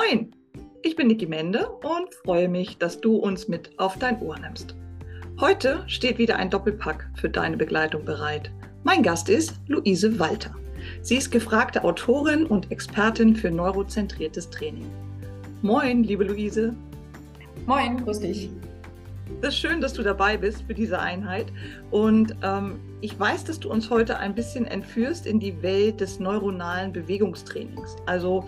Moin, ich bin Niki Mende und freue mich, dass du uns mit auf dein Ohr nimmst. Heute steht wieder ein Doppelpack für deine Begleitung bereit. Mein Gast ist Luise Walter. Sie ist gefragte Autorin und Expertin für neurozentriertes Training. Moin, liebe Luise. Moin, grüß dich. Es ist schön, dass du dabei bist für diese Einheit. Und ähm, ich weiß, dass du uns heute ein bisschen entführst in die Welt des neuronalen Bewegungstrainings. Also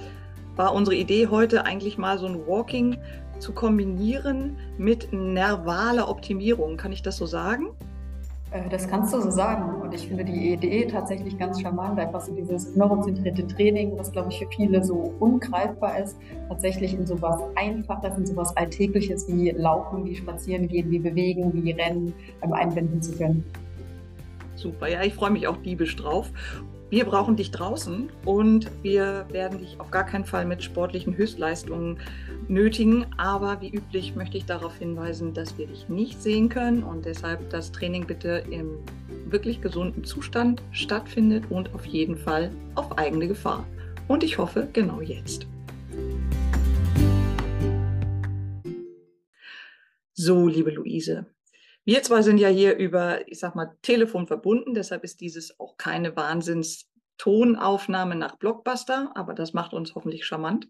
war unsere Idee heute eigentlich mal so ein Walking zu kombinieren mit nervaler Optimierung. Kann ich das so sagen? Äh, das kannst du so sagen. Und ich finde die Idee tatsächlich ganz charmant. Einfach so dieses neurozentrierte Training, was, glaube ich, für viele so ungreifbar ist, tatsächlich in sowas Einfaches, in sowas Alltägliches wie Laufen, wie Spazieren gehen, wie Bewegen, wie Rennen einbinden zu können. Super, ja, ich freue mich auch diebisch drauf. Wir brauchen dich draußen und wir werden dich auf gar keinen Fall mit sportlichen Höchstleistungen nötigen. Aber wie üblich möchte ich darauf hinweisen, dass wir dich nicht sehen können und deshalb das Training bitte im wirklich gesunden Zustand stattfindet und auf jeden Fall auf eigene Gefahr. Und ich hoffe, genau jetzt. So, liebe Luise, wir zwei sind ja hier über, ich sag mal, Telefon verbunden, deshalb ist dieses auch keine Wahnsinns-Tonaufnahme nach Blockbuster, aber das macht uns hoffentlich charmant.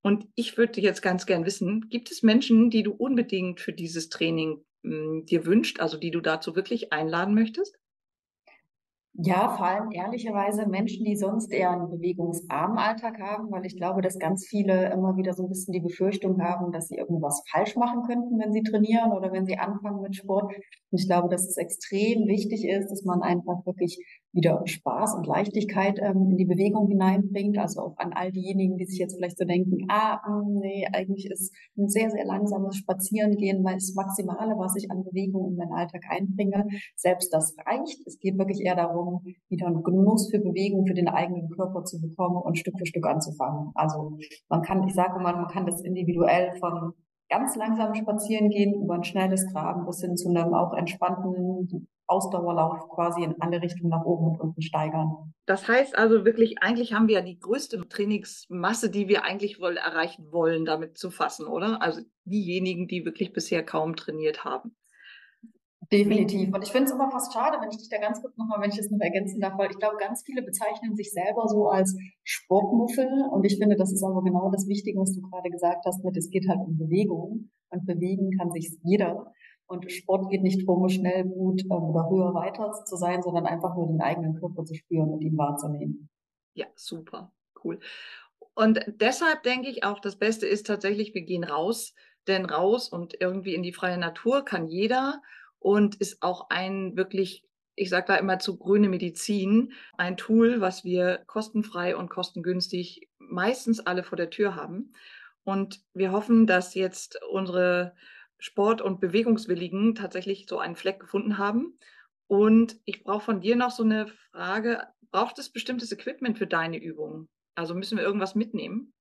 Und ich würde jetzt ganz gern wissen, gibt es Menschen, die du unbedingt für dieses Training mh, hm, dir wünscht, also die du dazu wirklich einladen möchtest? Ja, vor allem ehrlicherweise Menschen, die sonst eher einen bewegungsarmen Alltag haben, weil ich glaube, dass ganz viele immer wieder so ein bisschen die Befürchtung haben, dass sie irgendwas falsch machen könnten, wenn sie trainieren oder wenn sie anfangen mit Sport. Und ich glaube, dass es extrem wichtig ist, dass man einfach wirklich wieder Spaß und Leichtigkeit ähm, in die Bewegung hineinbringt. Also auch an all diejenigen, die sich jetzt vielleicht so denken, ah, hm, nee, eigentlich ist ein sehr, sehr langsames Spazierengehen weil das Maximale, was ich an Bewegung in meinen Alltag einbringe. Selbst das reicht. Es geht wirklich eher darum, wieder einen Genuss für Bewegung, für den eigenen Körper zu bekommen und Stück für Stück anzufangen. Also man kann, ich sage mal, man kann das individuell von ganz langsam spazieren gehen, über ein schnelles Graben bis hin zu einem auch entspannten Ausdauerlauf quasi in alle Richtungen nach oben und unten steigern. Das heißt also wirklich, eigentlich haben wir ja die größte Trainingsmasse, die wir eigentlich wohl erreichen wollen, damit zu fassen, oder? Also diejenigen, die wirklich bisher kaum trainiert haben. Definitiv. Und ich finde es immer fast schade, wenn ich dich da ganz kurz nochmal, wenn ich das noch ergänzen darf, weil ich glaube, ganz viele bezeichnen sich selber so als Sportmuffel. Und ich finde, das ist aber genau das Wichtige, was du gerade gesagt hast, mit es geht halt um Bewegung. Und bewegen kann sich jeder. Und Sport geht nicht darum, schnell, gut ähm, oder höher weiter zu sein, sondern einfach nur den eigenen Körper zu spüren und ihn wahrzunehmen. Ja, super, cool. Und deshalb denke ich auch, das Beste ist tatsächlich, wir gehen raus, denn raus und irgendwie in die freie Natur kann jeder und ist auch ein wirklich, ich sage da immer zu grüne Medizin, ein Tool, was wir kostenfrei und kostengünstig meistens alle vor der Tür haben. Und wir hoffen, dass jetzt unsere Sport- und Bewegungswilligen tatsächlich so einen Fleck gefunden haben. Und ich brauche von dir noch so eine Frage. Braucht es bestimmtes Equipment für deine Übungen? Also müssen wir irgendwas mitnehmen?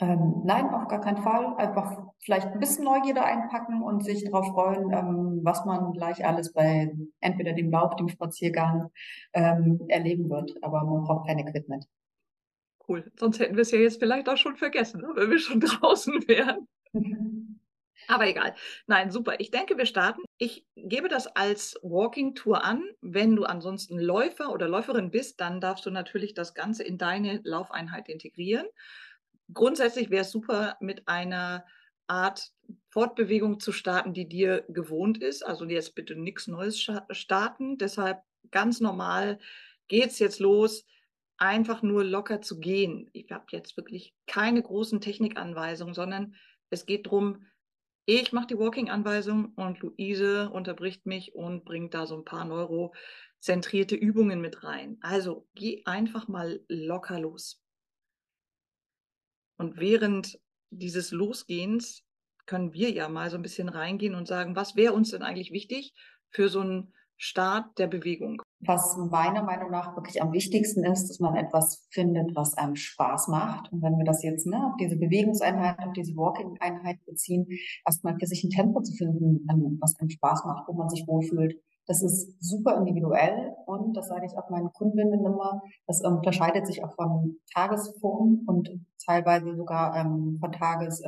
Ähm, nein, auf gar keinen Fall. Einfach vielleicht ein bisschen Neugierde einpacken und sich darauf freuen, ähm, was man gleich alles bei entweder dem Lauf, dem Spaziergang ähm, erleben wird. Aber man braucht kein Equipment. Cool. Sonst hätten wir es ja jetzt vielleicht auch schon vergessen, ne, wenn wir schon draußen wären. Aber egal. Nein, super. Ich denke, wir starten. Ich gebe das als Walking Tour an. Wenn du ansonsten Läufer oder Läuferin bist, dann darfst du natürlich das Ganze in deine Laufeinheit integrieren. Grundsätzlich wäre es super, mit einer Art Fortbewegung zu starten, die dir gewohnt ist. Also jetzt bitte nichts Neues starten. Deshalb ganz normal geht es jetzt los, einfach nur locker zu gehen. Ich habe jetzt wirklich keine großen Technikanweisungen, sondern es geht darum, ich mache die Walking-Anweisung und Luise unterbricht mich und bringt da so ein paar neurozentrierte Übungen mit rein. Also geh einfach mal locker los. Und während dieses Losgehens können wir ja mal so ein bisschen reingehen und sagen, was wäre uns denn eigentlich wichtig für so einen Start der Bewegung? Was meiner Meinung nach wirklich am wichtigsten ist, dass man etwas findet, was einem Spaß macht. Und wenn wir das jetzt ne, auf diese Bewegungseinheit, auf diese Walking-Einheit beziehen, erstmal für sich ein Tempo zu finden, ähm, was einem Spaß macht, wo man sich wohlfühlt. Das ist super individuell und das sage ich auch meinen Kundinnen immer, das unterscheidet sich auch von Tagesform und teilweise sogar ähm, von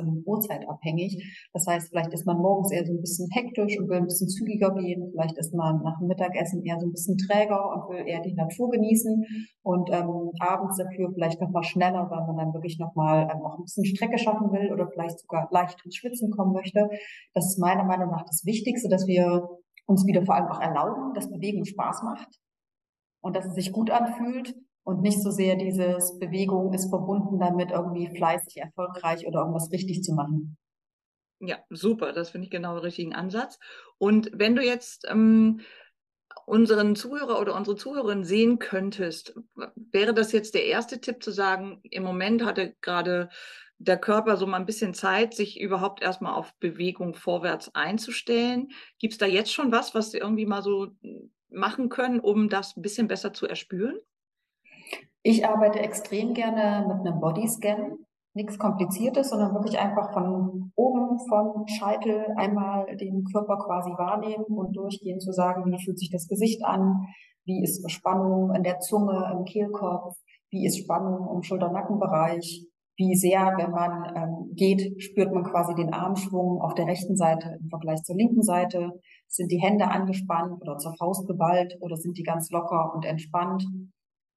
und Uhrzeit abhängig. Das heißt, vielleicht ist man morgens eher so ein bisschen hektisch und will ein bisschen zügiger gehen. Vielleicht ist man nach dem Mittagessen eher so ein bisschen träger und will eher die Natur genießen und ähm, abends dafür vielleicht nochmal schneller, weil man dann wirklich nochmal ähm, auch ein bisschen Strecke schaffen will oder vielleicht sogar leicht ins Schwitzen kommen möchte. Das ist meiner Meinung nach das Wichtigste, dass wir uns wieder vor allem auch erlauben, dass Bewegung Spaß macht und dass es sich gut anfühlt und nicht so sehr dieses Bewegung ist verbunden damit, irgendwie fleißig, erfolgreich oder irgendwas richtig zu machen. Ja, super. Das finde ich genau den richtigen Ansatz. Und wenn du jetzt ähm, unseren Zuhörer oder unsere Zuhörerin sehen könntest, wäre das jetzt der erste Tipp zu sagen, im Moment hatte gerade der Körper so mal ein bisschen Zeit, sich überhaupt erstmal auf Bewegung vorwärts einzustellen. Gibt es da jetzt schon was, was Sie irgendwie mal so hm, machen können, um das ein bisschen besser zu erspüren? Ich arbeite extrem gerne mit einem Bodyscan. Nichts Kompliziertes, sondern wirklich einfach von oben vom Scheitel einmal den Körper quasi wahrnehmen und durchgehen zu sagen, wie fühlt sich das Gesicht an, wie ist Spannung in der Zunge, im Kehlkopf, wie ist Spannung im Schulter-Nackenbereich, wie sehr, wenn man ähm, geht, spürt man quasi den Armschwung auf der rechten Seite im Vergleich zur linken Seite. Sind die Hände angespannt oder zur Faust geballt oder sind die ganz locker und entspannt?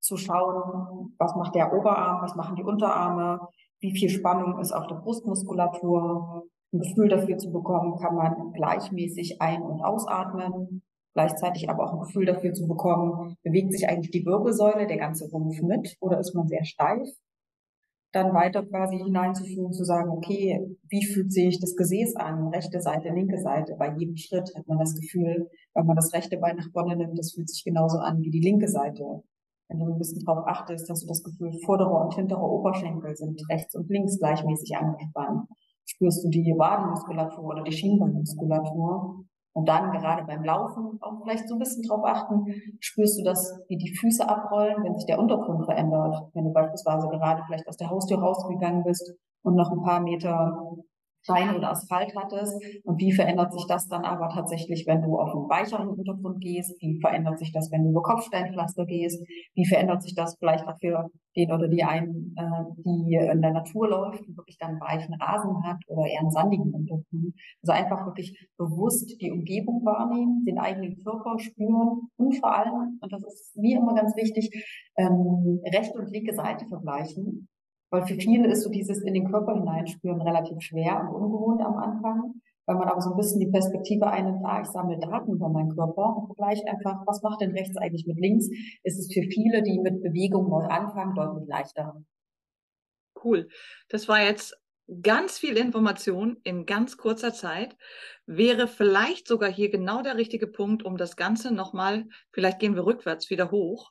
Zu schauen, was macht der Oberarm, was machen die Unterarme, wie viel Spannung ist auf der Brustmuskulatur. Ein Gefühl dafür zu bekommen, kann man gleichmäßig ein- und ausatmen. Gleichzeitig aber auch ein Gefühl dafür zu bekommen, bewegt sich eigentlich die Wirbelsäule, der ganze Rumpf mit oder ist man sehr steif? Dann weiter quasi hineinzuführen, zu sagen, okay, wie fühlt sich das Gesäß an, rechte Seite, linke Seite. Bei jedem Schritt hat man das Gefühl, wenn man das rechte Bein nach vorne nimmt, das fühlt sich genauso an wie die linke Seite. Wenn du ein bisschen drauf achtest, hast du das Gefühl, vordere und hintere Oberschenkel sind rechts und links gleichmäßig angespannt. Spürst du die Wadenmuskulatur oder die Schienbeinmuskulatur? Und dann gerade beim Laufen auch vielleicht so ein bisschen drauf achten, spürst du das, wie die Füße abrollen, wenn sich der Untergrund verändert. Wenn du beispielsweise gerade vielleicht aus der Haustür rausgegangen bist und noch ein paar Meter Stein oder Asphalt hattest. Und wie verändert sich das dann aber tatsächlich, wenn du auf einen weicheren Untergrund gehst, wie verändert sich das, wenn du über Kopfsteinpflaster gehst, wie verändert sich das vielleicht auch für den oder die einen, äh, die in der Natur läuft und wirklich dann weichen Rasen hat oder eher einen sandigen Untergrund. Also einfach wirklich bewusst die Umgebung wahrnehmen, den eigenen Körper spüren und vor allem, und das ist mir immer ganz wichtig, ähm, rechte und linke Seite vergleichen weil für viele ist so dieses in den Körper hineinspüren relativ schwer und ungewohnt am Anfang. Wenn man aber so ein bisschen die Perspektive einnimmt, ah, ich sammle Daten über meinen Körper und vergleiche einfach, was macht denn rechts eigentlich mit links, ist es für viele, die mit Bewegung neu anfangen, deutlich leichter. Cool. Das war jetzt ganz viel Information in ganz kurzer Zeit. Wäre vielleicht sogar hier genau der richtige Punkt, um das Ganze nochmal, vielleicht gehen wir rückwärts wieder hoch,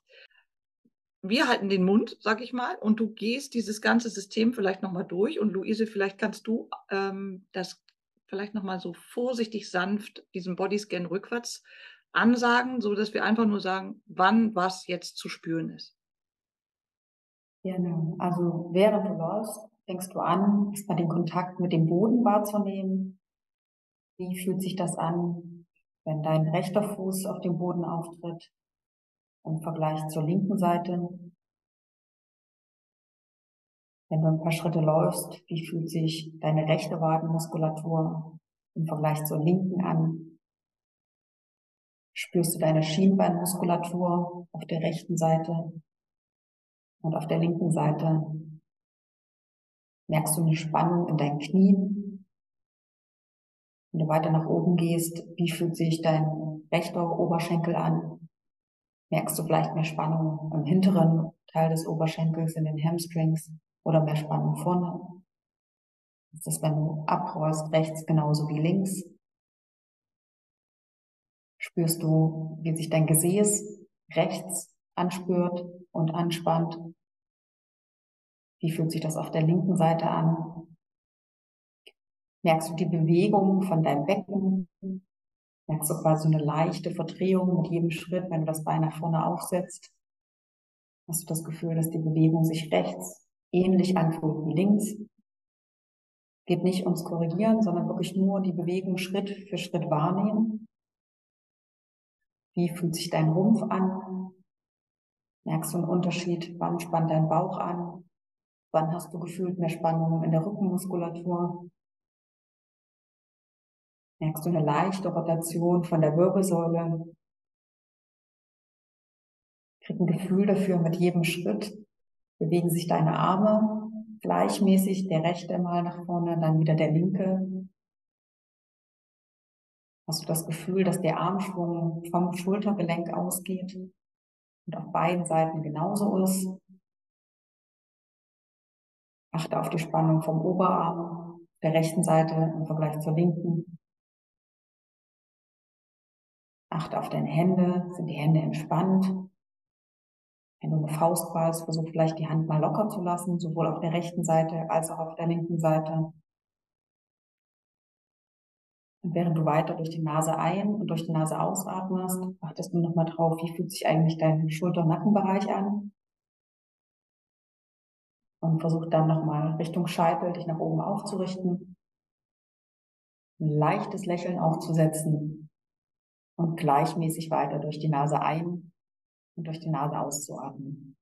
wir halten den Mund, sag ich mal, und du gehst dieses ganze System vielleicht nochmal durch. Und Luise, vielleicht kannst du ähm, das vielleicht nochmal so vorsichtig sanft, diesen Bodyscan rückwärts ansagen, so dass wir einfach nur sagen, wann was jetzt zu spüren ist. Genau. Also während du läufst, fängst du an, erstmal den Kontakt mit dem Boden wahrzunehmen. Wie fühlt sich das an, wenn dein rechter Fuß auf dem Boden auftritt? Im Vergleich zur linken Seite. Wenn du ein paar Schritte läufst, wie fühlt sich deine rechte Wadenmuskulatur im Vergleich zur linken an? Spürst du deine Schienbeinmuskulatur auf der rechten Seite und auf der linken Seite? Merkst du eine Spannung in deinen Knien? Wenn du weiter nach oben gehst, wie fühlt sich dein rechter Oberschenkel an? Merkst du vielleicht mehr Spannung im hinteren Teil des Oberschenkels, in den Hamstrings oder mehr Spannung vorne. Ist das, wenn du abrollst, rechts genauso wie links? Spürst du, wie sich dein Gesäß rechts anspürt und anspannt? Wie fühlt sich das auf der linken Seite an? Merkst du die Bewegung von deinem Becken, merkst du quasi eine leichte Verdrehung mit jedem Schritt, wenn du das Bein nach vorne aufsetzt. Hast du das Gefühl, dass die Bewegung sich rechts ähnlich anfühlt wie links. Geht nicht ums Korrigieren, sondern wirklich nur die Bewegung Schritt für Schritt wahrnehmen. Wie fühlt sich dein Rumpf an? Merkst du einen Unterschied? Wann spannt dein Bauch an? Wann hast du gefühlt mehr Spannung in der Rückenmuskulatur? Merkst du eine leichte Rotation von der Wirbelsäule? Krieg ein Gefühl dafür mit jedem Schritt. Bewegen sich deine Arme gleichmäßig, der rechte mal nach vorne, dann wieder der linke. Hast du das Gefühl, dass der Armschwung vom Schultergelenk ausgeht und auf beiden Seiten genauso ist? Achte auf die Spannung vom Oberarm, der rechten Seite im Vergleich zur linken. Achte auf deine Hände. Sind die Hände entspannt? Wenn du eine Faust ballst, versuch vielleicht die Hand mal locker zu lassen, sowohl auf der rechten Seite als auch auf der linken Seite. Und während du weiter durch die Nase ein und durch die Nase ausatmest, achtest du nochmal drauf, wie fühlt sich eigentlich dein Schulter-Nackenbereich an. Und versuch dann nochmal Richtung Scheitel dich nach oben aufzurichten. Ein leichtes Lächeln aufzusetzen und gleichmäßig weiter durch die Nase ein und durch die Nase auszuatmen.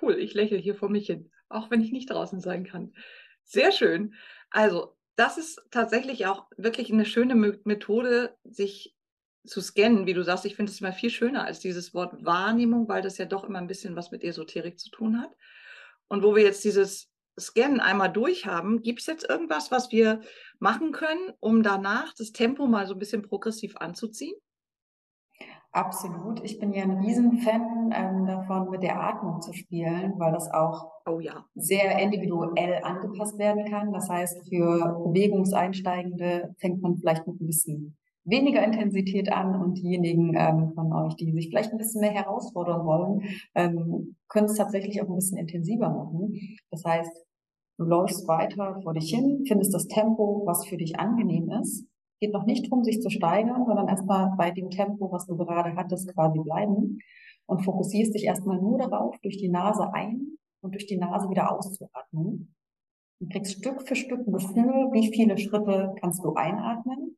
Cool, ich lächle hier vor mich hin, auch wenn ich nicht draußen sein kann. Sehr schön. Also, das ist tatsächlich auch wirklich eine schöne Methode, sich zu scannen, wie du sagst. Ich finde es immer viel schöner als dieses Wort Wahrnehmung, weil das ja doch immer ein bisschen was mit Esoterik zu tun hat. Und wo wir jetzt dieses Scannen einmal durch haben, gibt es jetzt irgendwas, was wir machen können, um danach das Tempo mal so ein bisschen progressiv anzuziehen? Absolut. Ich bin ja ein Riesenfan ähm, davon, mit der Atmung zu spielen, weil das auch oh, ja. sehr individuell angepasst werden kann. Das heißt, für Bewegungseinsteigende fängt man vielleicht mit ein bisschen weniger Intensität an und diejenigen ähm, von euch, die sich vielleicht ein bisschen mehr herausfordern wollen, ähm, können es tatsächlich auch ein bisschen intensiver machen. Das heißt, du läufst weiter vor dich hin, findest das Tempo, was für dich angenehm ist geht noch nicht darum, sich zu steigern, sondern erstmal bei dem Tempo, was du gerade hattest, quasi bleiben und fokussierst dich erstmal nur darauf, durch die Nase ein und durch die Nase wieder auszuatmen. Du kriegst Stück für Stück ein Gefühl, wie viele Schritte kannst du einatmen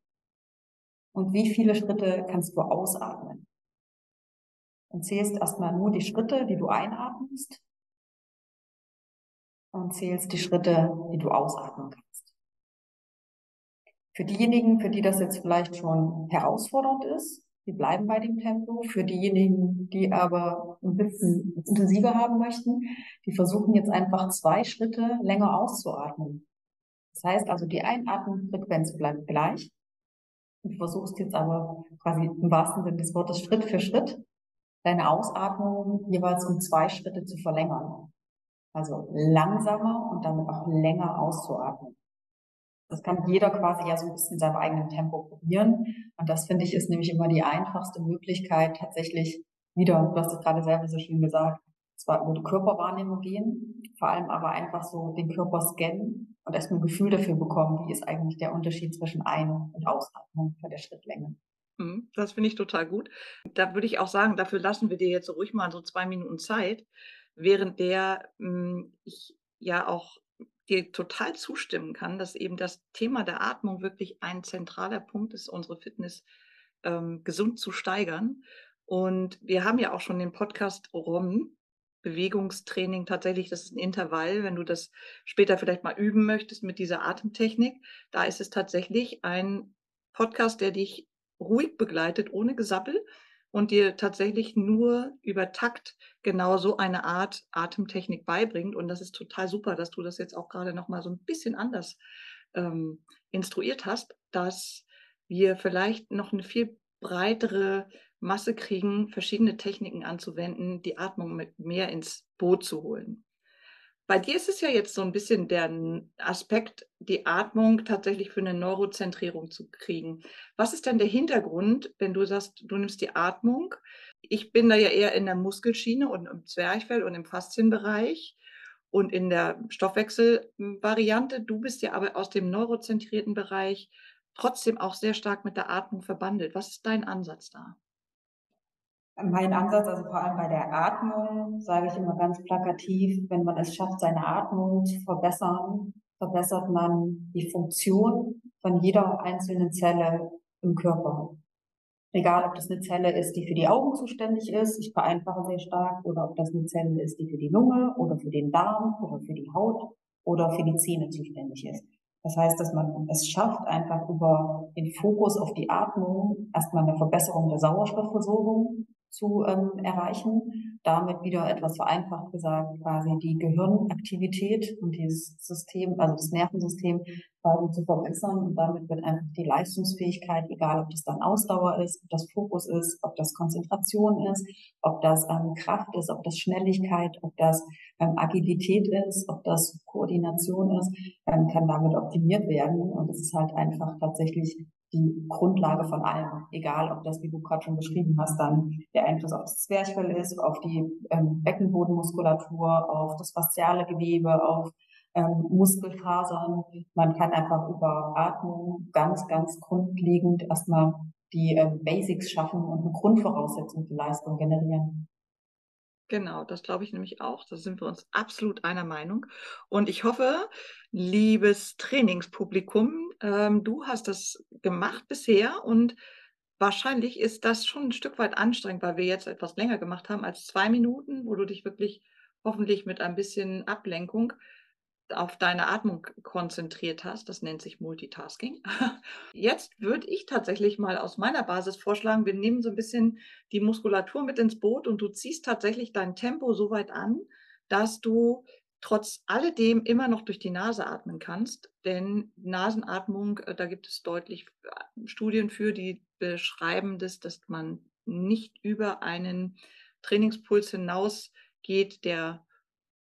und wie viele Schritte kannst du ausatmen. Und zählst erstmal nur die Schritte, die du einatmest und zählst die Schritte, die du ausatmen kannst. Für diejenigen, für die das jetzt vielleicht schon herausfordernd ist, die bleiben bei dem Tempo. Für diejenigen, die aber ein bisschen intensiver haben möchten, die versuchen jetzt einfach zwei Schritte länger auszuatmen. Das heißt also, die Einatmenfrequenz bleibt gleich. Du versuchst jetzt aber quasi im wahrsten Sinne des Wortes Schritt für Schritt deine Ausatmung jeweils um zwei Schritte zu verlängern. Also langsamer und damit auch länger auszuatmen. Das kann jeder quasi ja so ein bisschen in seinem eigenen Tempo probieren. Und das finde ich ist nämlich immer die einfachste Möglichkeit, tatsächlich wieder, du hast es gerade selber so schön gesagt, zwar über die Körperwahrnehmung gehen, vor allem aber einfach so den Körper scannen und erstmal ein Gefühl dafür bekommen, wie ist eigentlich der Unterschied zwischen Ein- und Ausatmung bei der Schrittlänge. Mhm, das finde ich total gut. Da würde ich auch sagen, dafür lassen wir dir jetzt ruhig mal so zwei Minuten Zeit, während der hm, ich ja auch dir total zustimmen kann, dass eben das Thema der Atmung wirklich ein zentraler Punkt ist, unsere Fitness ähm, gesund zu steigern. Und wir haben ja auch schon den Podcast ROM, Bewegungstraining tatsächlich, das ist ein Intervall, wenn du das später vielleicht mal üben möchtest mit dieser Atemtechnik. Da ist es tatsächlich ein Podcast, der dich ruhig begleitet, ohne Gesappel und dir tatsächlich nur über Takt genau so eine Art Atemtechnik beibringt. Und das ist total super, dass du das jetzt auch gerade noch mal so ein bisschen anders ähm, instruiert hast, dass wir vielleicht noch eine viel breitere Masse kriegen, verschiedene Techniken anzuwenden, die Atmung mit mehr ins Boot zu holen. Bei dir ist es ja jetzt so ein bisschen der Aspekt, die Atmung tatsächlich für eine Neurozentrierung zu kriegen. Was ist denn der Hintergrund, wenn du sagst, du nimmst die Atmung? Ich bin da ja eher in der Muskelschiene und im Zwerchfell und im Faszienbereich und in der Stoffwechselvariante. Du bist ja aber aus dem neurozentrierten Bereich trotzdem auch sehr stark mit der Atmung verbandelt. Was ist dein Ansatz da? Mein Ansatz, also vor allem bei der Atmung, sage ich immer ganz plakativ, wenn man es schafft, seine Atmung zu verbessern, verbessert man die Funktion von jeder einzelnen Zelle im Körper. Egal, ob das eine Zelle ist, die für die Augen zuständig ist, ich vereinfache sehr stark, oder ob das eine Zelle ist, die für die Lunge oder für den Darm oder für die Haut oder für die Zähne zuständig ist. Das heißt, dass man es schafft, einfach über den Fokus auf die Atmung erstmal eine Verbesserung der Sauerstoffversorgung zu ähm, erreichen. Damit wieder etwas vereinfacht gesagt, quasi die Gehirnaktivität und dieses System, also das Nervensystem quasi zu verbessern. Und damit wird einfach die Leistungsfähigkeit, egal ob das dann Ausdauer ist, ob das Fokus ist, ob das Konzentration ist, ob das ähm, Kraft ist, ob das Schnelligkeit, ob das ähm, Agilität ist, ob das Koordination ist, ähm, kann damit optimiert werden. Und es ist halt einfach tatsächlich die Grundlage von allem, egal ob das, wie du gerade schon beschrieben hast, dann der Einfluss auf das Zwerchfell ist, auf die ähm, Beckenbodenmuskulatur, auf das fasziale Gewebe, auf ähm, Muskelfasern. Man kann einfach über Atmung ganz, ganz grundlegend erstmal die ähm, Basics schaffen und eine Grundvoraussetzung für Leistung generieren. Genau, das glaube ich nämlich auch. Da sind wir uns absolut einer Meinung. Und ich hoffe, liebes Trainingspublikum, ähm, du hast das gemacht bisher und wahrscheinlich ist das schon ein Stück weit anstrengend, weil wir jetzt etwas länger gemacht haben als zwei Minuten, wo du dich wirklich hoffentlich mit ein bisschen Ablenkung auf deine Atmung konzentriert hast. Das nennt sich Multitasking. Jetzt würde ich tatsächlich mal aus meiner Basis vorschlagen, wir nehmen so ein bisschen die Muskulatur mit ins Boot und du ziehst tatsächlich dein Tempo so weit an, dass du trotz alledem immer noch durch die Nase atmen kannst. Denn Nasenatmung, äh, da gibt es deutlich äh, Studien für, die beschreiben das, dass man nicht über einen Trainingspuls hinausgeht, der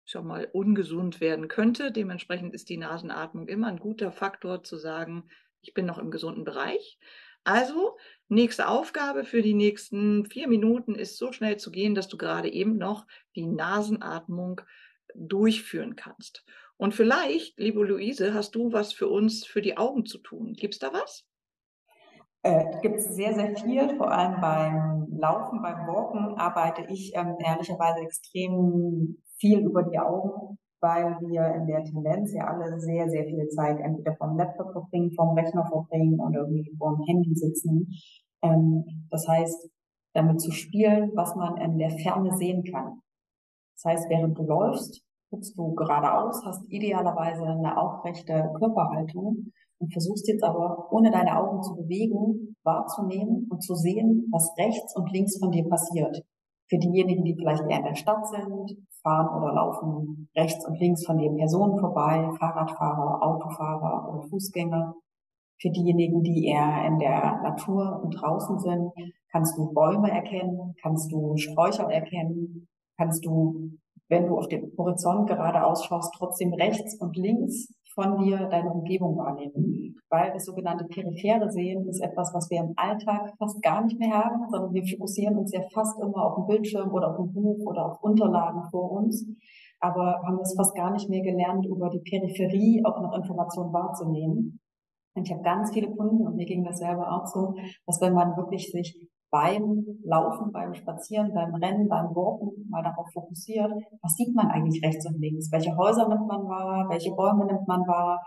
schon mal ungesund werden könnte. Dementsprechend ist die Nasenatmung immer ein guter Faktor zu sagen, ich bin noch im gesunden Bereich. Also, nächste Aufgabe für die nächsten vier Minuten ist so schnell zu gehen, dass du gerade eben noch die Nasenatmung durchführen kannst. Und vielleicht, liebe Luise, hast du was für uns für die Augen zu tun. Gibt es da was? Äh, gibt es sehr, sehr viel. Vor allem beim Laufen, beim Walken arbeite ich ähm, ehrlicherweise extrem viel über die Augen, weil wir in der Tendenz ja alle sehr, sehr viel Zeit entweder vom Laptop verbringen, vom Rechner verbringen oder irgendwie vom Handy sitzen. Ähm, das heißt, damit zu spielen, was man in der Ferne sehen kann. Das heißt, während du läufst, guckst du geradeaus, hast idealerweise eine aufrechte Körperhaltung und versuchst jetzt aber, ohne deine Augen zu bewegen, wahrzunehmen und zu sehen, was rechts und links von dir passiert. Für diejenigen, die vielleicht eher in der Stadt sind, fahren oder laufen rechts und links von den Personen vorbei, Fahrradfahrer, Autofahrer oder Fußgänger. Für diejenigen, die eher in der Natur und draußen sind, kannst du Bäume erkennen, kannst du Sträucher erkennen, kannst du, wenn du auf den Horizont gerade ausschaust, trotzdem rechts und links von dir deine Umgebung wahrnehmen. Weil das sogenannte periphere Sehen ist etwas, was wir im Alltag fast gar nicht mehr haben, sondern wir fokussieren uns ja fast immer auf den Bildschirm oder auf ein Buch oder auf Unterlagen vor uns. Aber haben es fast gar nicht mehr gelernt, über die Peripherie auch noch Informationen wahrzunehmen. Und ich habe ganz viele Kunden, und mir ging das selber auch so, dass wenn man wirklich sich beim Laufen, beim Spazieren, beim Rennen, beim Walken mal darauf fokussiert, was sieht man eigentlich rechts und links? Welche Häuser nimmt man wahr? Welche Bäume nimmt man wahr?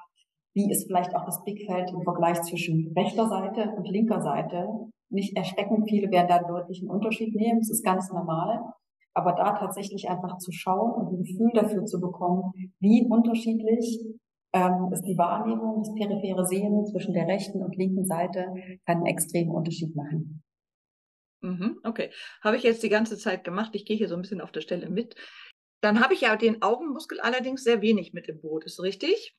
Wie ist vielleicht auch das Blickfeld im Vergleich zwischen rechter Seite und linker Seite? Nicht erschrecken, viele werden da einen deutlichen Unterschied nehmen, das ist ganz normal. Aber da tatsächlich einfach zu schauen und ein Gefühl dafür zu bekommen, wie unterschiedlich ähm, ist die Wahrnehmung, das periphere Sehen zwischen der rechten und linken Seite, kann einen extremen Unterschied machen. Mhm, okay. Habe ich jetzt die ganze Zeit gemacht. Ich gehe hier so ein bisschen auf der Stelle mit. Dann habe ich ja den Augenmuskel allerdings sehr wenig mit im Boot. Ist richtig?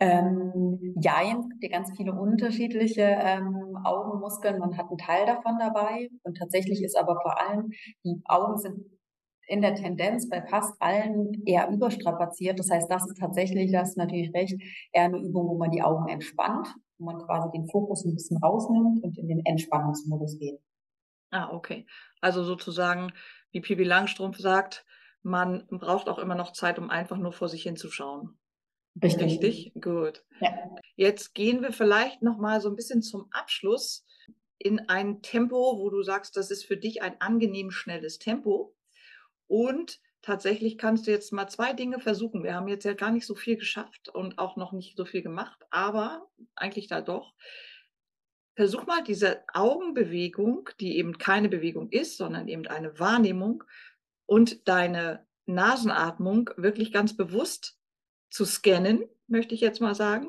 Ähm, ja, es gibt ja ganz viele unterschiedliche ähm, Augenmuskeln. Man hat einen Teil davon dabei. Und tatsächlich ist aber vor allem, die Augen sind in der Tendenz bei fast allen eher überstrapaziert. Das heißt, das ist tatsächlich, das ist natürlich recht, eher eine Übung, wo man die Augen entspannt, wo man quasi den Fokus ein bisschen rausnimmt und in den Entspannungsmodus geht. Ah, okay. Also sozusagen, wie Pippi Langstrumpf sagt, man braucht auch immer noch Zeit, um einfach nur vor sich hinzuschauen. Richtig. Richtig? Gut. Ja. Jetzt gehen wir vielleicht noch mal so ein bisschen zum Abschluss in ein Tempo, wo du sagst, das ist für dich ein angenehm schnelles Tempo. Und tatsächlich kannst du jetzt mal zwei Dinge versuchen. Wir haben jetzt ja gar nicht so viel geschafft und auch noch nicht so viel gemacht, aber eigentlich da doch. Versuch mal diese Augenbewegung, die eben keine Bewegung ist, sondern eben eine Wahrnehmung und deine Nasenatmung wirklich ganz bewusst zu scannen, möchte ich jetzt mal sagen,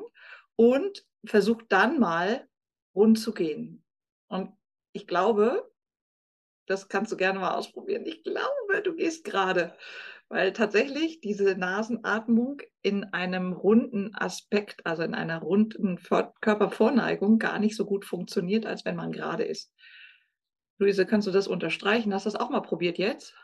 und versuch dann mal rund zu gehen. Und ich glaube, das kannst du gerne mal ausprobieren. Ich glaube, du gehst gerade, weil tatsächlich diese Nasenatmung in einem runden Aspekt, also in einer runden Körpervorneigung gar nicht so gut funktioniert, als wenn man gerade ist. Luise, kannst du das unterstreichen? Hast du das auch mal probiert jetzt?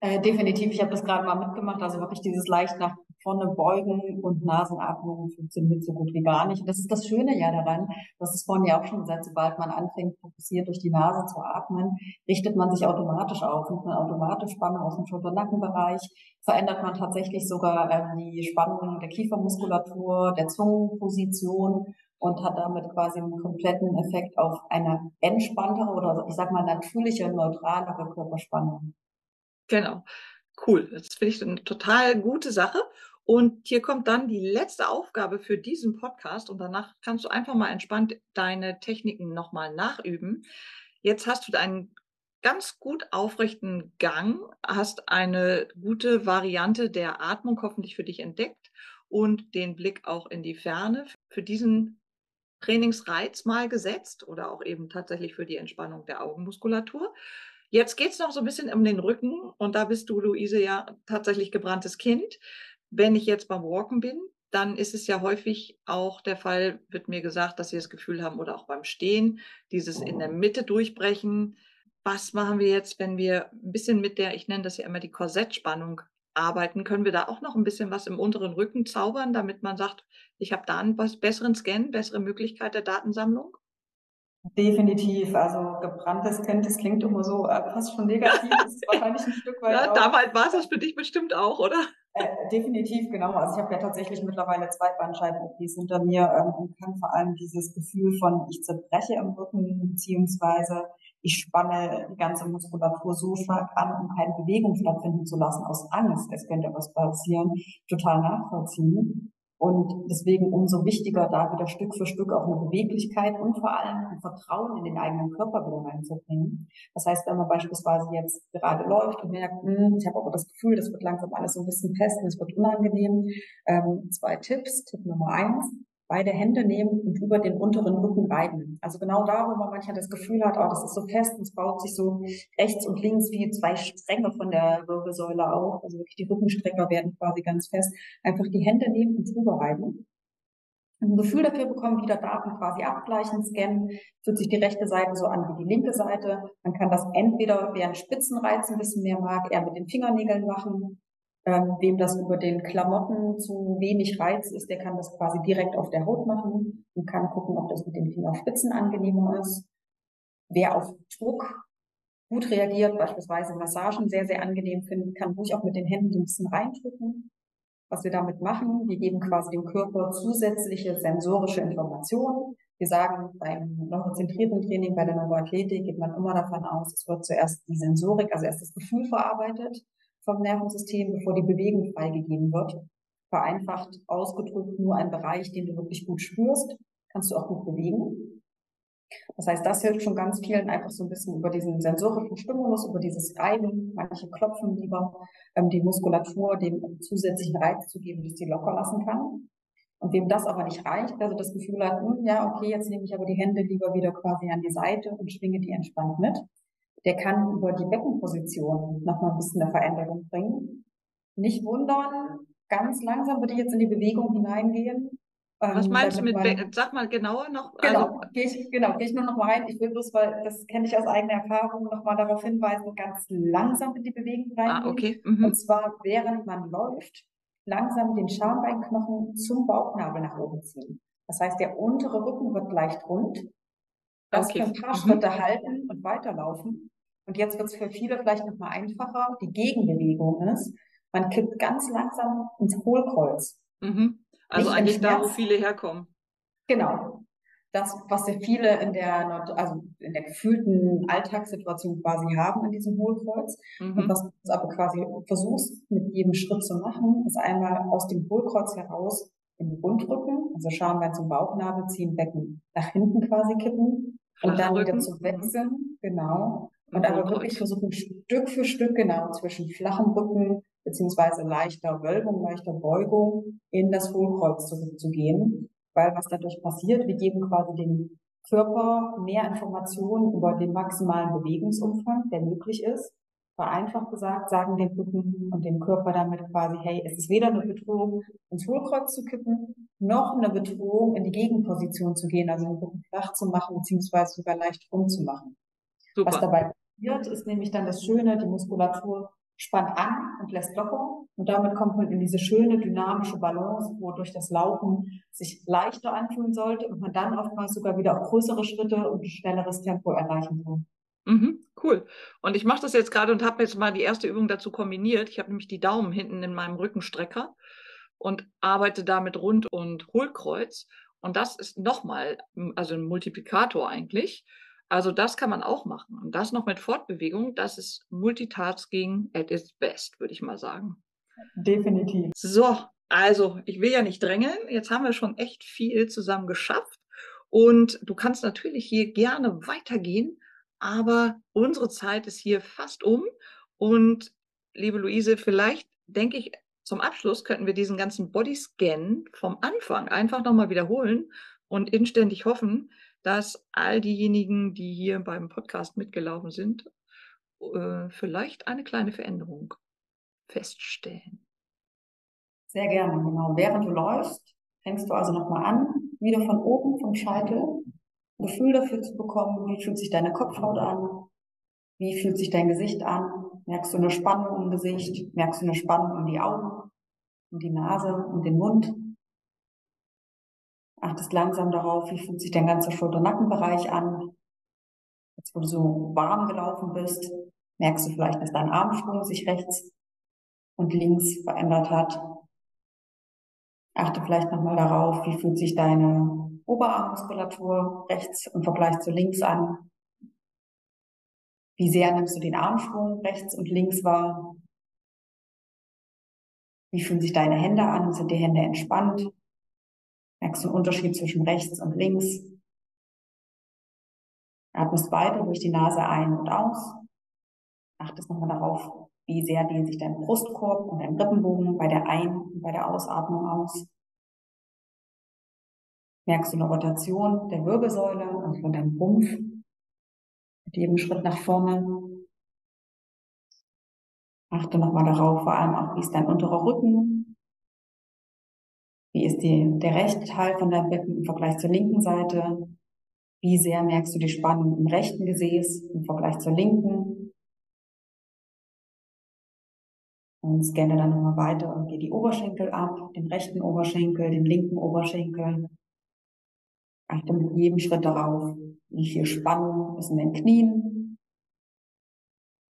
Äh, definitiv, ich habe das gerade mal mitgemacht. Also wirklich dieses leicht nach vorne beugen und Nasenatmung funktioniert so gut wie gar nicht. Und das ist das Schöne ja daran, das ist vorhin ja auch schon gesagt, sobald man anfängt, fokussiert durch die Nase zu atmen, richtet man sich automatisch auf, nimmt man automatisch Spannung aus dem Schulter-Nackenbereich, verändert man tatsächlich sogar ähm, die Spannung der Kiefermuskulatur, der Zungenposition und hat damit quasi einen kompletten Effekt auf eine entspanntere oder ich sag mal natürliche, neutralere Körperspannung. Genau. Cool. Das finde ich eine total gute Sache. Und hier kommt dann die letzte Aufgabe für diesen Podcast und danach kannst du einfach mal entspannt deine Techniken nochmal nachüben. Jetzt hast du einen ganz gut aufrechten Gang, hast eine gute Variante der Atmung hoffentlich für dich entdeckt und den Blick auch in die Ferne für diesen Trainingsreiz mal gesetzt oder auch eben tatsächlich für die Entspannung der Augenmuskulatur. Jetzt geht es noch so ein bisschen um den Rücken und da bist du, Luise, ja tatsächlich gebranntes Kind. Wenn ich jetzt beim Walken bin, dann ist es ja häufig auch der Fall, wird mir gesagt, dass sie das Gefühl haben oder auch beim Stehen, dieses in der Mitte durchbrechen. Was machen wir jetzt, wenn wir ein bisschen mit der, ich nenne das ja immer die Korsettspannung arbeiten? Können wir da auch noch ein bisschen was im unteren Rücken zaubern, damit man sagt, ich habe da einen besseren Scan, bessere Möglichkeit der Datensammlung? Definitiv. Also gebranntes Kind, das klingt immer so äh, fast schon negativ. Das ist wahrscheinlich ein Stück weit. Ja, damals war es das für dich bestimmt auch, oder? Äh, definitiv, genau. Also ich habe ja tatsächlich mittlerweile zwei Bandscheiben-OPs hinter mir ähm, und kann vor allem dieses Gefühl von ich zerbreche im Rücken, beziehungsweise ich spanne die ganze Muskulatur so stark an, um keine Bewegung stattfinden zu lassen, aus Angst, es könnte was passieren, total nachvollziehen. Und deswegen umso wichtiger, da wieder Stück für Stück auch eine Beweglichkeit und vor allem ein Vertrauen in den eigenen Körper wieder reinzubringen. Das heißt, wenn man beispielsweise jetzt gerade läuft und merkt, hm, ich habe aber das Gefühl, das wird langsam alles so ein bisschen fest und es wird unangenehm. Ähm, zwei Tipps. Tipp Nummer eins, beide Hände nehmen und über den unteren Rücken reiben. Also genau da, wo man manchmal das Gefühl hat, oh, das ist so fest und es baut sich so rechts und links wie zwei Stränge von der Wirbelsäule auf. Also wirklich die Rückenstrecker werden quasi ganz fest. Einfach die Hände nehmen und drüber reiben. Ein Gefühl dafür bekommen, wieder Daten quasi abgleichen, scannen, fühlt sich die rechte Seite so an wie die linke Seite. Man kann das entweder, wer einen Spitzenreiz ein bisschen mehr mag, eher mit den Fingernägeln machen ähm, wem das über den Klamotten zu wenig Reiz ist, der kann das quasi direkt auf der Haut machen und kann gucken, ob das mit den Fingerspitzen angenehmer ist. Wer auf Druck gut reagiert, beispielsweise Massagen sehr, sehr angenehm findet, kann ruhig auch mit den Händen ein bisschen reindrücken. Was wir damit machen, wir geben quasi dem Körper zusätzliche sensorische Informationen. Wir sagen, beim neurozentrierten Training, bei der Neuroathletik geht man immer davon aus, es wird zuerst die Sensorik, also erst das Gefühl verarbeitet vom Nervensystem, bevor die Bewegung freigegeben wird. Vereinfacht ausgedrückt nur ein Bereich, den du wirklich gut spürst, kannst du auch gut bewegen. Das heißt, das hilft schon ganz vielen einfach so ein bisschen über diesen sensorischen Stimulus, über dieses Reiben, manche klopfen lieber, ähm, die Muskulatur dem zusätzlichen Reiz zu geben, dass sie locker lassen kann. Und wem das aber nicht reicht, also das Gefühl hat, hm, ja, okay, jetzt nehme ich aber die Hände lieber wieder quasi an die Seite und schwinge die entspannt mit, der kann über die Beckenposition nochmal ein bisschen eine Veränderung bringen. Nicht wundern, ganz langsam würde ich jetzt in die Bewegung hineingehen. Was ähm, meinst du mit, man, sag mal genauer noch? Genau, also, gehe ich, genau, gehe ich nur noch mal rein. Ich will bloß, weil das kenne ich aus eigener Erfahrung, noch mal darauf hinweisen, ganz langsam in die Bewegung reingehen. Ah, okay. Mhm. Und zwar, während man läuft, langsam den Schambeinknochen zum Bauchnabel nach oben ziehen. Das heißt, der untere Rücken wird leicht rund das okay. ein paar mhm. Schritte halten und weiterlaufen. Und jetzt wird es für viele vielleicht noch mal einfacher. Die Gegenbewegung ist, man kippt ganz langsam ins Hohlkreuz. Mhm. Also Nicht eigentlich da, wo viele herkommen. Genau. Das, was sehr viele in der, also in der gefühlten Alltagssituation quasi haben in diesem Hohlkreuz. Mhm. Und was du aber quasi versuchst, mit jedem Schritt zu machen, ist einmal aus dem Hohlkreuz heraus in den Rundrücken, also Schambein zum Bauchnabel ziehen, Becken nach hinten quasi kippen und dann wieder zu wechseln, genau. Und aber wirklich versuchen, Stück für Stück genau zwischen flachem Rücken beziehungsweise leichter Wölbung, leichter Beugung in das Hohlkreuz zurückzugehen. Weil was dadurch passiert, wir geben quasi dem Körper mehr Informationen über den maximalen Bewegungsumfang, der möglich ist. Vereinfacht gesagt, sagen den Rücken und dem Körper damit quasi, hey, es ist weder eine Bedrohung, ins Hohlkreuz zu kippen, noch eine Bedrohung, in die Gegenposition zu gehen, also den Rücken flach zu machen, beziehungsweise sogar leicht rumzumachen. Super. Was dabei passiert, ist nämlich dann das Schöne, die Muskulatur spannt an und lässt locker. Und damit kommt man in diese schöne dynamische Balance, wo durch das Laufen sich leichter anfühlen sollte und man dann oftmals sogar wieder auch größere Schritte und ein schnelleres Tempo erreichen kann. Mhm, cool. Und ich mache das jetzt gerade und habe jetzt mal die erste Übung dazu kombiniert. Ich habe nämlich die Daumen hinten in meinem Rückenstrecker und arbeite damit Rund- und Hohlkreuz. Und das ist nochmal, also ein Multiplikator eigentlich. Also das kann man auch machen. Und das noch mit Fortbewegung, das ist Multitasking at its best, würde ich mal sagen. Definitiv. So, also ich will ja nicht drängeln. Jetzt haben wir schon echt viel zusammen geschafft. Und du kannst natürlich hier gerne weitergehen, aber unsere Zeit ist hier fast um. Und liebe Luise, vielleicht denke ich, zum Abschluss könnten wir diesen ganzen Bodyscan vom Anfang einfach nochmal wiederholen und inständig hoffen, dass all diejenigen, die hier beim Podcast mitgelaufen sind, äh, vielleicht eine kleine Veränderung feststellen. Sehr gerne, genau. Während du läufst, fängst du also nochmal an, wieder von oben vom Scheitel, Gefühl dafür zu bekommen, wie fühlt sich deine Kopfhaut an, wie fühlt sich dein Gesicht an, merkst du eine Spannung im Gesicht, merkst du eine Spannung um die Augen, um die Nase, um den Mund, Achtest langsam darauf, wie fühlt sich dein ganzer Schulter-Nackenbereich an. Jetzt, wo du so warm gelaufen bist, merkst du vielleicht, dass dein Armschwung sich rechts und links verändert hat. Achte vielleicht nochmal darauf, wie fühlt sich deine Oberarmmuskulatur rechts im Vergleich zu links an. Wie sehr nimmst du den Armschwung rechts und links wahr? Wie fühlen sich deine Hände an? Sind die Hände entspannt? Merkst du einen Unterschied zwischen rechts und links? Atmest weiter durch die Nase ein und aus. Achtest nochmal darauf, wie sehr dehnt sich dein Brustkorb und dein Rippenbogen bei der Ein- und bei der Ausatmung aus. Merkst du eine Rotation der Wirbelsäule und von deinem Rumpf mit jedem Schritt nach vorne. Achte nochmal darauf, vor allem auch, wie ist dein unterer Rücken, wie ist die, der rechte Teil von deinem Becken im Vergleich zur linken Seite? Wie sehr merkst du die Spannung im rechten Gesäß im Vergleich zur linken? Und scanne dann nochmal weiter und gehe die Oberschenkel ab, den rechten Oberschenkel, den linken Oberschenkel. Achte mit jedem Schritt darauf, wie viel Spannung ist in den Knien.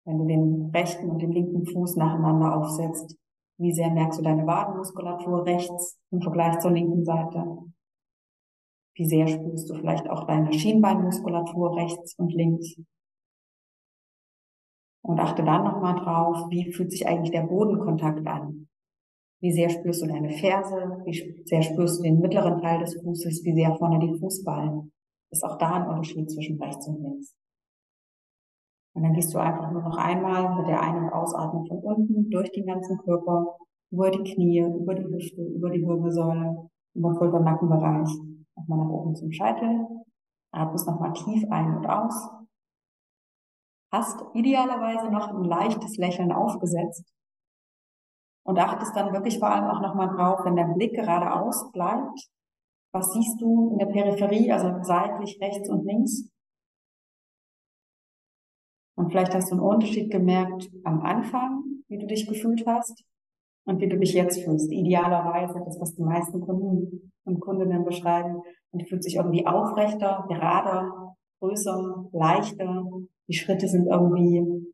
Wenn du den rechten und den linken Fuß nacheinander aufsetzt, wie sehr merkst du deine Wadenmuskulatur rechts im Vergleich zur linken Seite? Wie sehr spürst du vielleicht auch deine Schienbeinmuskulatur rechts und links? Und achte dann nochmal drauf, wie fühlt sich eigentlich der Bodenkontakt an? Wie sehr spürst du deine Ferse? Wie sehr spürst du den mittleren Teil des Fußes? Wie sehr vorne die Fußballen? Ist auch da ein Unterschied zwischen rechts und links. Und dann gehst du einfach nur noch einmal mit der Ein- und Ausatmung von unten durch den ganzen Körper, über die Knie, über die Hüfte, über die Wirbelsäule, über den Nackenbereich, nochmal nach oben zum Scheitel. Atmest nochmal tief ein und aus. Hast idealerweise noch ein leichtes Lächeln aufgesetzt. Und achtest dann wirklich vor allem auch nochmal drauf, wenn der Blick geradeaus bleibt. Was siehst du in der Peripherie, also seitlich, rechts und links? Und vielleicht hast du einen Unterschied gemerkt am Anfang, wie du dich gefühlt hast und wie du dich jetzt fühlst. Idealerweise das, was die meisten Kunden und Kundinnen beschreiben. Und fühlt sich irgendwie aufrechter, gerader, größer, leichter. Die Schritte sind irgendwie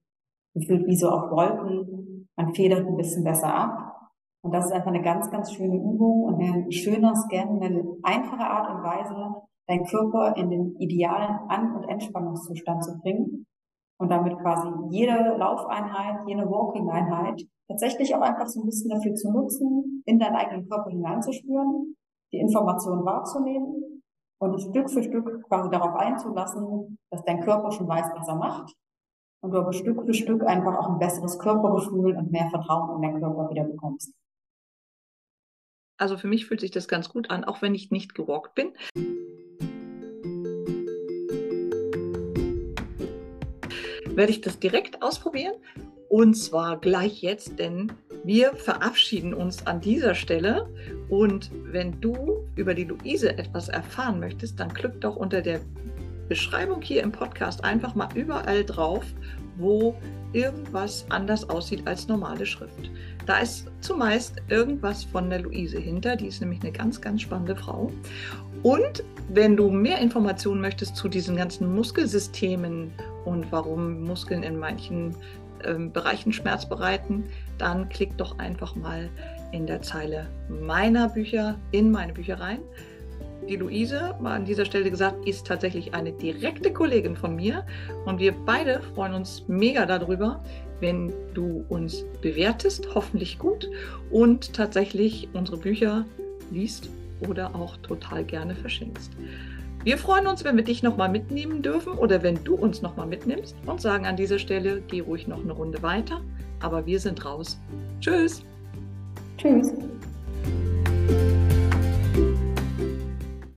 gefühlt wie so auf Wolken. Man federt ein bisschen besser ab. Und das ist einfach eine ganz, ganz schöne Übung und ein schöner Scan, eine einfache Art und Weise, deinen Körper in den idealen An- und Entspannungszustand zu bringen und damit quasi jede Laufeinheit, jede Walking-Einheit tatsächlich auch einfach so ein bisschen dafür zu nutzen, in deinen eigenen Körper hineinzuspüren, die Informationen wahrzunehmen und Stück für Stück quasi darauf einzulassen, dass dein Körper schon weiß, was er macht und du aber Stück für Stück einfach auch ein besseres Körpergefühl und mehr Vertrauen in deinen Körper wieder bekommst. Also für mich fühlt sich das ganz gut an, auch wenn ich nicht gewalkt bin. Werde ich das direkt ausprobieren und zwar gleich jetzt, denn wir verabschieden uns an dieser Stelle. Und wenn du über die Luise etwas erfahren möchtest, dann klick doch unter der Beschreibung hier im Podcast einfach mal überall drauf, wo irgendwas anders aussieht als normale Schrift. Da ist zumeist irgendwas von der Luise hinter, die ist nämlich eine ganz, ganz spannende Frau. Und wenn du mehr Informationen möchtest zu diesen ganzen Muskelsystemen und warum Muskeln in manchen ähm, Bereichen Schmerz bereiten, dann klick doch einfach mal in der Zeile meiner Bücher in meine Bücher rein. Die Luise, mal an dieser Stelle gesagt, ist tatsächlich eine direkte Kollegin von mir und wir beide freuen uns mega darüber, wenn du uns bewertest, hoffentlich gut und tatsächlich unsere Bücher liest oder auch total gerne verschenkst. Wir freuen uns, wenn wir dich nochmal mitnehmen dürfen oder wenn du uns nochmal mitnimmst und sagen an dieser Stelle, geh ruhig noch eine Runde weiter, aber wir sind raus. Tschüss. Tschüss.